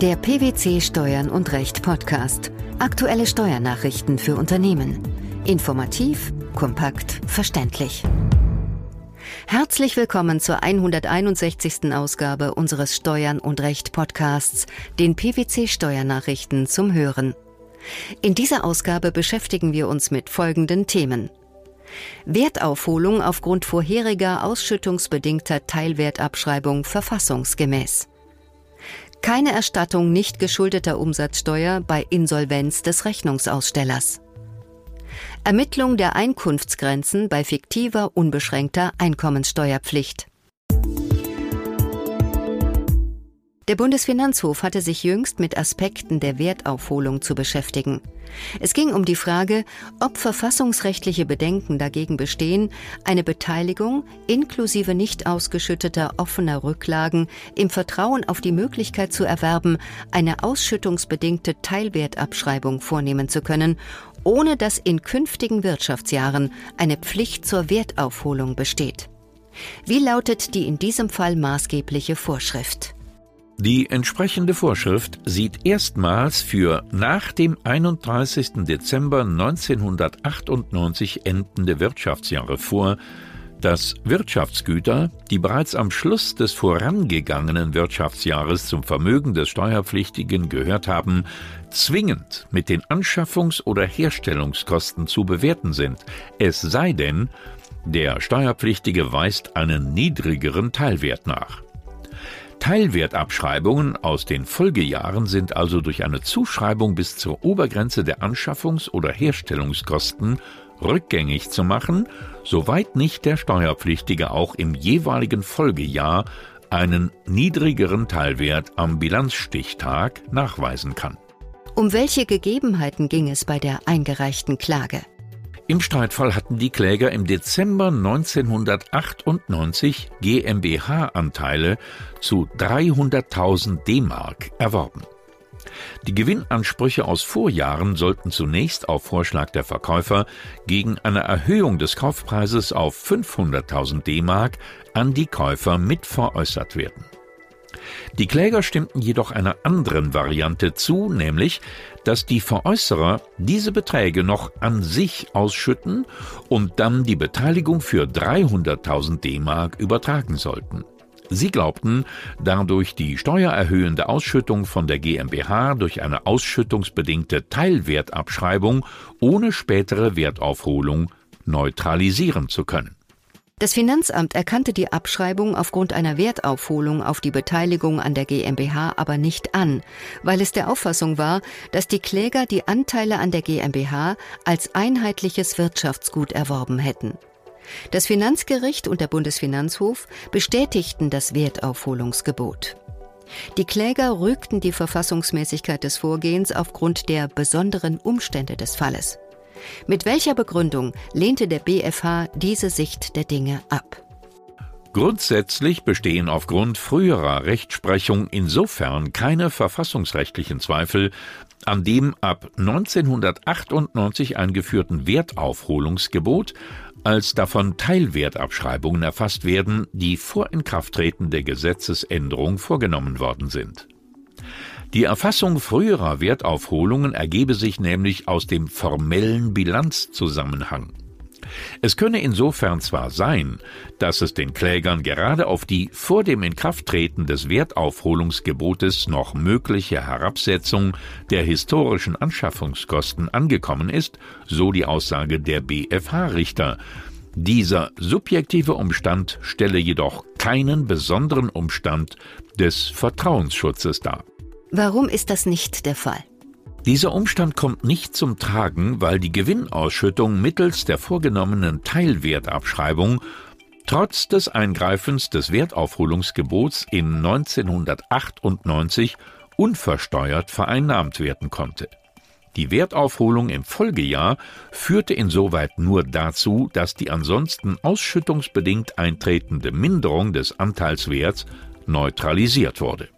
Der PwC Steuern und Recht Podcast. Aktuelle Steuernachrichten für Unternehmen. Informativ, kompakt, verständlich. Herzlich willkommen zur 161. Ausgabe unseres Steuern und Recht Podcasts, den PwC Steuernachrichten zum Hören. In dieser Ausgabe beschäftigen wir uns mit folgenden Themen. Wertaufholung aufgrund vorheriger ausschüttungsbedingter Teilwertabschreibung verfassungsgemäß. Keine Erstattung nicht geschuldeter Umsatzsteuer bei Insolvenz des Rechnungsausstellers. Ermittlung der Einkunftsgrenzen bei fiktiver unbeschränkter Einkommenssteuerpflicht. Der Bundesfinanzhof hatte sich jüngst mit Aspekten der Wertaufholung zu beschäftigen. Es ging um die Frage, ob verfassungsrechtliche Bedenken dagegen bestehen, eine Beteiligung inklusive nicht ausgeschütteter offener Rücklagen im Vertrauen auf die Möglichkeit zu erwerben, eine ausschüttungsbedingte Teilwertabschreibung vornehmen zu können, ohne dass in künftigen Wirtschaftsjahren eine Pflicht zur Wertaufholung besteht. Wie lautet die in diesem Fall maßgebliche Vorschrift? Die entsprechende Vorschrift sieht erstmals für nach dem 31. Dezember 1998 endende Wirtschaftsjahre vor, dass Wirtschaftsgüter, die bereits am Schluss des vorangegangenen Wirtschaftsjahres zum Vermögen des Steuerpflichtigen gehört haben, zwingend mit den Anschaffungs- oder Herstellungskosten zu bewerten sind, es sei denn, der Steuerpflichtige weist einen niedrigeren Teilwert nach. Teilwertabschreibungen aus den Folgejahren sind also durch eine Zuschreibung bis zur Obergrenze der Anschaffungs- oder Herstellungskosten rückgängig zu machen, soweit nicht der Steuerpflichtige auch im jeweiligen Folgejahr einen niedrigeren Teilwert am Bilanzstichtag nachweisen kann. Um welche Gegebenheiten ging es bei der eingereichten Klage? Im Streitfall hatten die Kläger im Dezember 1998 GmbH-Anteile zu 300.000 D-Mark erworben. Die Gewinnansprüche aus Vorjahren sollten zunächst auf Vorschlag der Verkäufer gegen eine Erhöhung des Kaufpreises auf 500.000 D-Mark an die Käufer mitveräußert werden. Die Kläger stimmten jedoch einer anderen Variante zu, nämlich, dass die Veräußerer diese Beträge noch an sich ausschütten und dann die Beteiligung für 300.000 D-Mark übertragen sollten. Sie glaubten, dadurch die steuererhöhende Ausschüttung von der GmbH durch eine ausschüttungsbedingte Teilwertabschreibung ohne spätere Wertaufholung neutralisieren zu können. Das Finanzamt erkannte die Abschreibung aufgrund einer Wertaufholung auf die Beteiligung an der GmbH aber nicht an, weil es der Auffassung war, dass die Kläger die Anteile an der GmbH als einheitliches Wirtschaftsgut erworben hätten. Das Finanzgericht und der Bundesfinanzhof bestätigten das Wertaufholungsgebot. Die Kläger rügten die Verfassungsmäßigkeit des Vorgehens aufgrund der besonderen Umstände des Falles. Mit welcher Begründung lehnte der BfH diese Sicht der Dinge ab? Grundsätzlich bestehen aufgrund früherer Rechtsprechung insofern keine verfassungsrechtlichen Zweifel an dem ab 1998 eingeführten Wertaufholungsgebot, als davon Teilwertabschreibungen erfasst werden, die vor Inkrafttreten der Gesetzesänderung vorgenommen worden sind. Die Erfassung früherer Wertaufholungen ergebe sich nämlich aus dem formellen Bilanzzusammenhang. Es könne insofern zwar sein, dass es den Klägern gerade auf die vor dem Inkrafttreten des Wertaufholungsgebotes noch mögliche Herabsetzung der historischen Anschaffungskosten angekommen ist, so die Aussage der BfH-Richter. Dieser subjektive Umstand stelle jedoch keinen besonderen Umstand des Vertrauensschutzes dar. Warum ist das nicht der Fall? Dieser Umstand kommt nicht zum Tragen, weil die Gewinnausschüttung mittels der vorgenommenen Teilwertabschreibung trotz des Eingreifens des Wertaufholungsgebots in 1998 unversteuert vereinnahmt werden konnte. Die Wertaufholung im Folgejahr führte insoweit nur dazu, dass die ansonsten ausschüttungsbedingt eintretende Minderung des Anteilswerts neutralisiert wurde.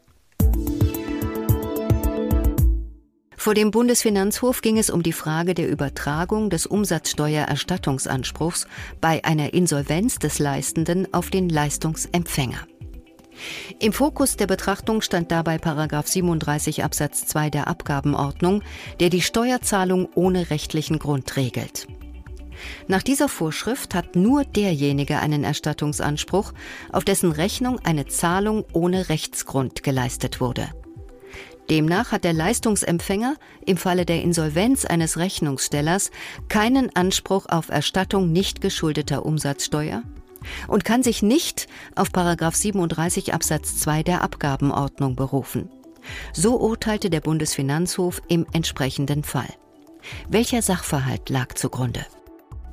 Vor dem Bundesfinanzhof ging es um die Frage der Übertragung des Umsatzsteuererstattungsanspruchs bei einer Insolvenz des Leistenden auf den Leistungsempfänger. Im Fokus der Betrachtung stand dabei Paragraph 37 Absatz 2 der Abgabenordnung, der die Steuerzahlung ohne rechtlichen Grund regelt. Nach dieser Vorschrift hat nur derjenige einen Erstattungsanspruch, auf dessen Rechnung eine Zahlung ohne Rechtsgrund geleistet wurde. Demnach hat der Leistungsempfänger im Falle der Insolvenz eines Rechnungsstellers keinen Anspruch auf Erstattung nicht geschuldeter Umsatzsteuer und kann sich nicht auf 37 Absatz 2 der Abgabenordnung berufen. So urteilte der Bundesfinanzhof im entsprechenden Fall. Welcher Sachverhalt lag zugrunde?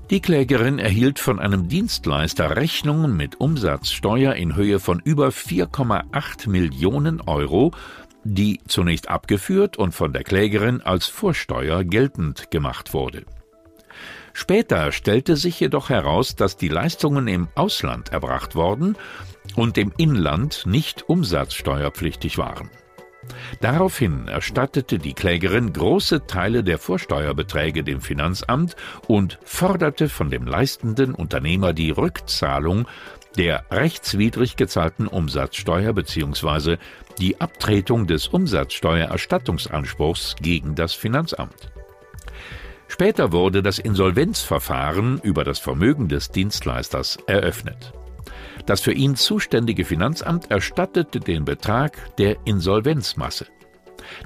Die Klägerin erhielt von einem Dienstleister Rechnungen mit Umsatzsteuer in Höhe von über 4,8 Millionen Euro die zunächst abgeführt und von der Klägerin als Vorsteuer geltend gemacht wurde. Später stellte sich jedoch heraus, dass die Leistungen im Ausland erbracht worden und im Inland nicht umsatzsteuerpflichtig waren. Daraufhin erstattete die Klägerin große Teile der Vorsteuerbeträge dem Finanzamt und forderte von dem leistenden Unternehmer die Rückzahlung der rechtswidrig gezahlten Umsatzsteuer bzw. die Abtretung des Umsatzsteuererstattungsanspruchs gegen das Finanzamt. Später wurde das Insolvenzverfahren über das Vermögen des Dienstleisters eröffnet. Das für ihn zuständige Finanzamt erstattete den Betrag der Insolvenzmasse.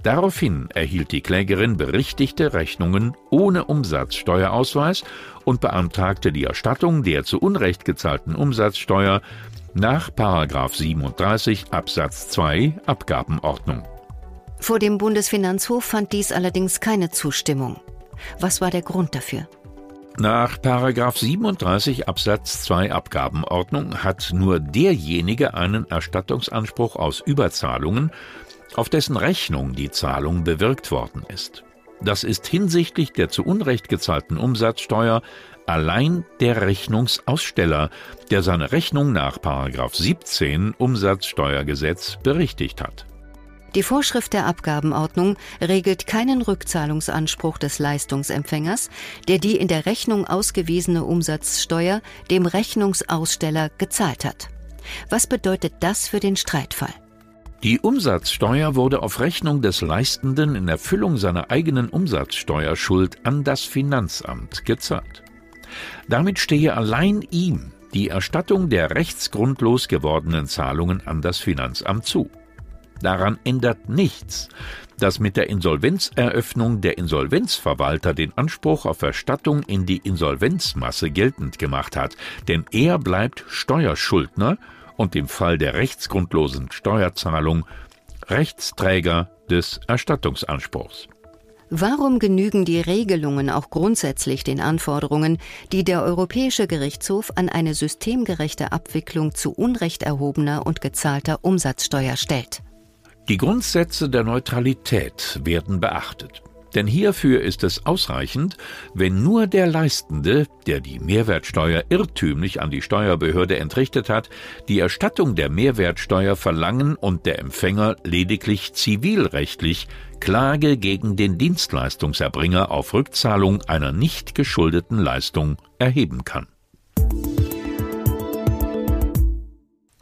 Daraufhin erhielt die Klägerin berichtigte Rechnungen ohne Umsatzsteuerausweis und beantragte die Erstattung der zu Unrecht gezahlten Umsatzsteuer nach 37 Absatz 2 Abgabenordnung. Vor dem Bundesfinanzhof fand dies allerdings keine Zustimmung. Was war der Grund dafür? Nach 37 Absatz 2 Abgabenordnung hat nur derjenige einen Erstattungsanspruch aus Überzahlungen, auf dessen Rechnung die Zahlung bewirkt worden ist. Das ist hinsichtlich der zu Unrecht gezahlten Umsatzsteuer allein der Rechnungsaussteller, der seine Rechnung nach 17 Umsatzsteuergesetz berichtigt hat. Die Vorschrift der Abgabenordnung regelt keinen Rückzahlungsanspruch des Leistungsempfängers, der die in der Rechnung ausgewiesene Umsatzsteuer dem Rechnungsaussteller gezahlt hat. Was bedeutet das für den Streitfall? Die Umsatzsteuer wurde auf Rechnung des Leistenden in Erfüllung seiner eigenen Umsatzsteuerschuld an das Finanzamt gezahlt. Damit stehe allein ihm die Erstattung der rechtsgrundlos gewordenen Zahlungen an das Finanzamt zu. Daran ändert nichts, dass mit der Insolvenzeröffnung der Insolvenzverwalter den Anspruch auf Erstattung in die Insolvenzmasse geltend gemacht hat, denn er bleibt Steuerschuldner und im Fall der rechtsgrundlosen Steuerzahlung Rechtsträger des Erstattungsanspruchs. Warum genügen die Regelungen auch grundsätzlich den Anforderungen, die der Europäische Gerichtshof an eine systemgerechte Abwicklung zu Unrecht erhobener und gezahlter Umsatzsteuer stellt? Die Grundsätze der Neutralität werden beachtet. Denn hierfür ist es ausreichend, wenn nur der Leistende, der die Mehrwertsteuer irrtümlich an die Steuerbehörde entrichtet hat, die Erstattung der Mehrwertsteuer verlangen und der Empfänger lediglich zivilrechtlich Klage gegen den Dienstleistungserbringer auf Rückzahlung einer nicht geschuldeten Leistung erheben kann.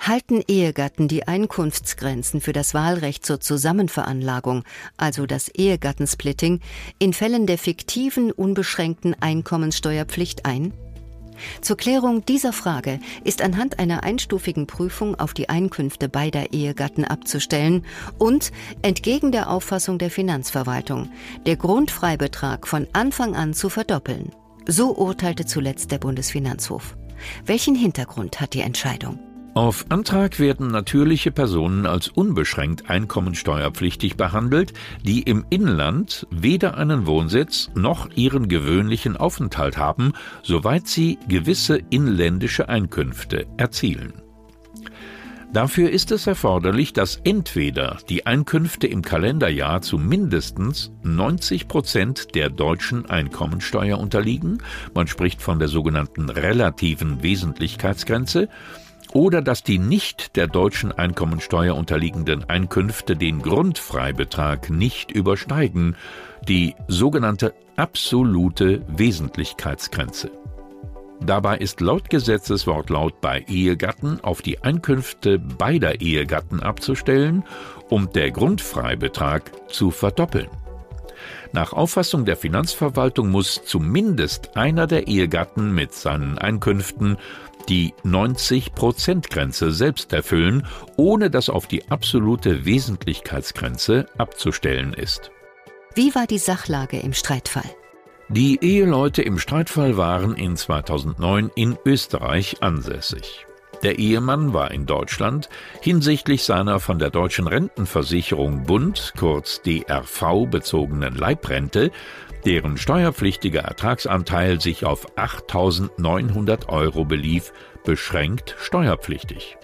Halten Ehegatten die Einkunftsgrenzen für das Wahlrecht zur Zusammenveranlagung, also das Ehegattensplitting, in Fällen der fiktiven unbeschränkten Einkommenssteuerpflicht ein? Zur Klärung dieser Frage ist anhand einer einstufigen Prüfung auf die Einkünfte beider Ehegatten abzustellen und, entgegen der Auffassung der Finanzverwaltung, der Grundfreibetrag von Anfang an zu verdoppeln. So urteilte zuletzt der Bundesfinanzhof. Welchen Hintergrund hat die Entscheidung? Auf Antrag werden natürliche Personen als unbeschränkt einkommensteuerpflichtig behandelt, die im Inland weder einen Wohnsitz noch ihren gewöhnlichen Aufenthalt haben, soweit sie gewisse inländische Einkünfte erzielen. Dafür ist es erforderlich, dass entweder die Einkünfte im Kalenderjahr zu mindestens 90 Prozent der deutschen Einkommensteuer unterliegen, man spricht von der sogenannten relativen Wesentlichkeitsgrenze, oder dass die nicht der deutschen Einkommensteuer unterliegenden Einkünfte den Grundfreibetrag nicht übersteigen, die sogenannte absolute Wesentlichkeitsgrenze. Dabei ist laut Gesetzeswortlaut bei Ehegatten auf die Einkünfte beider Ehegatten abzustellen, um der Grundfreibetrag zu verdoppeln. Nach Auffassung der Finanzverwaltung muss zumindest einer der Ehegatten mit seinen Einkünften die 90-Prozent-Grenze selbst erfüllen, ohne dass auf die absolute Wesentlichkeitsgrenze abzustellen ist. Wie war die Sachlage im Streitfall? Die Eheleute im Streitfall waren in 2009 in Österreich ansässig. Der Ehemann war in Deutschland hinsichtlich seiner von der Deutschen Rentenversicherung Bund, kurz DRV, bezogenen Leibrente, deren steuerpflichtiger Ertragsanteil sich auf 8.900 Euro belief, beschränkt steuerpflichtig.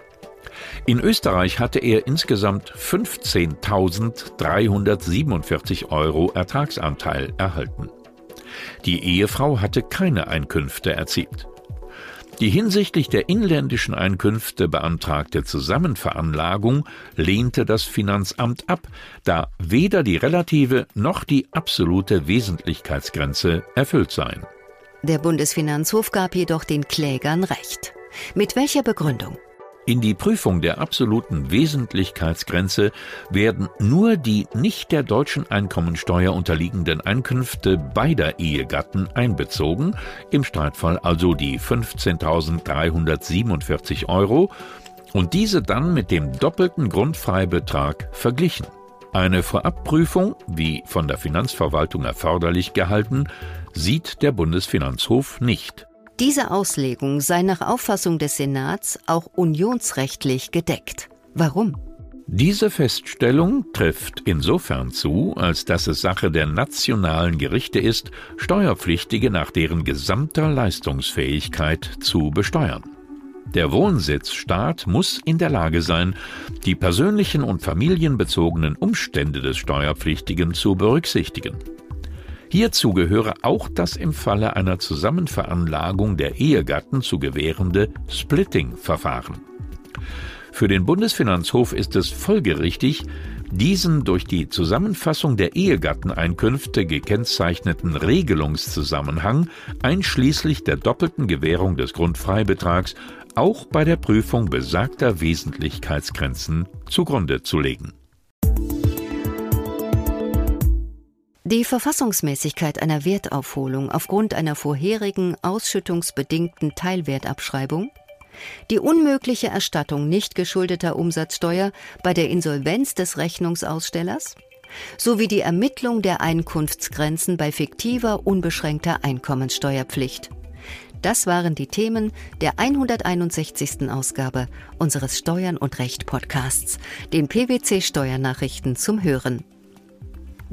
In Österreich hatte er insgesamt 15.347 Euro Ertragsanteil erhalten. Die Ehefrau hatte keine Einkünfte erzielt. Die hinsichtlich der inländischen Einkünfte beantragte Zusammenveranlagung lehnte das Finanzamt ab, da weder die relative noch die absolute Wesentlichkeitsgrenze erfüllt seien. Der Bundesfinanzhof gab jedoch den Klägern Recht. Mit welcher Begründung? In die Prüfung der absoluten Wesentlichkeitsgrenze werden nur die nicht der deutschen Einkommensteuer unterliegenden Einkünfte beider Ehegatten einbezogen, im Streitfall also die 15.347 Euro, und diese dann mit dem doppelten Grundfreibetrag verglichen. Eine Vorabprüfung, wie von der Finanzverwaltung erforderlich gehalten, sieht der Bundesfinanzhof nicht. Diese Auslegung sei nach Auffassung des Senats auch unionsrechtlich gedeckt. Warum? Diese Feststellung trifft insofern zu, als dass es Sache der nationalen Gerichte ist, Steuerpflichtige nach deren gesamter Leistungsfähigkeit zu besteuern. Der Wohnsitzstaat muss in der Lage sein, die persönlichen und familienbezogenen Umstände des Steuerpflichtigen zu berücksichtigen. Hierzu gehöre auch das im Falle einer Zusammenveranlagung der Ehegatten zu gewährende Splitting-Verfahren. Für den Bundesfinanzhof ist es folgerichtig, diesen durch die Zusammenfassung der Ehegatteneinkünfte gekennzeichneten Regelungszusammenhang einschließlich der doppelten Gewährung des Grundfreibetrags auch bei der Prüfung besagter Wesentlichkeitsgrenzen zugrunde zu legen. Die Verfassungsmäßigkeit einer Wertaufholung aufgrund einer vorherigen ausschüttungsbedingten Teilwertabschreibung, die unmögliche Erstattung nicht geschuldeter Umsatzsteuer bei der Insolvenz des Rechnungsausstellers sowie die Ermittlung der Einkunftsgrenzen bei fiktiver unbeschränkter Einkommenssteuerpflicht. Das waren die Themen der 161. Ausgabe unseres Steuern und Recht Podcasts, den PwC Steuernachrichten zum Hören.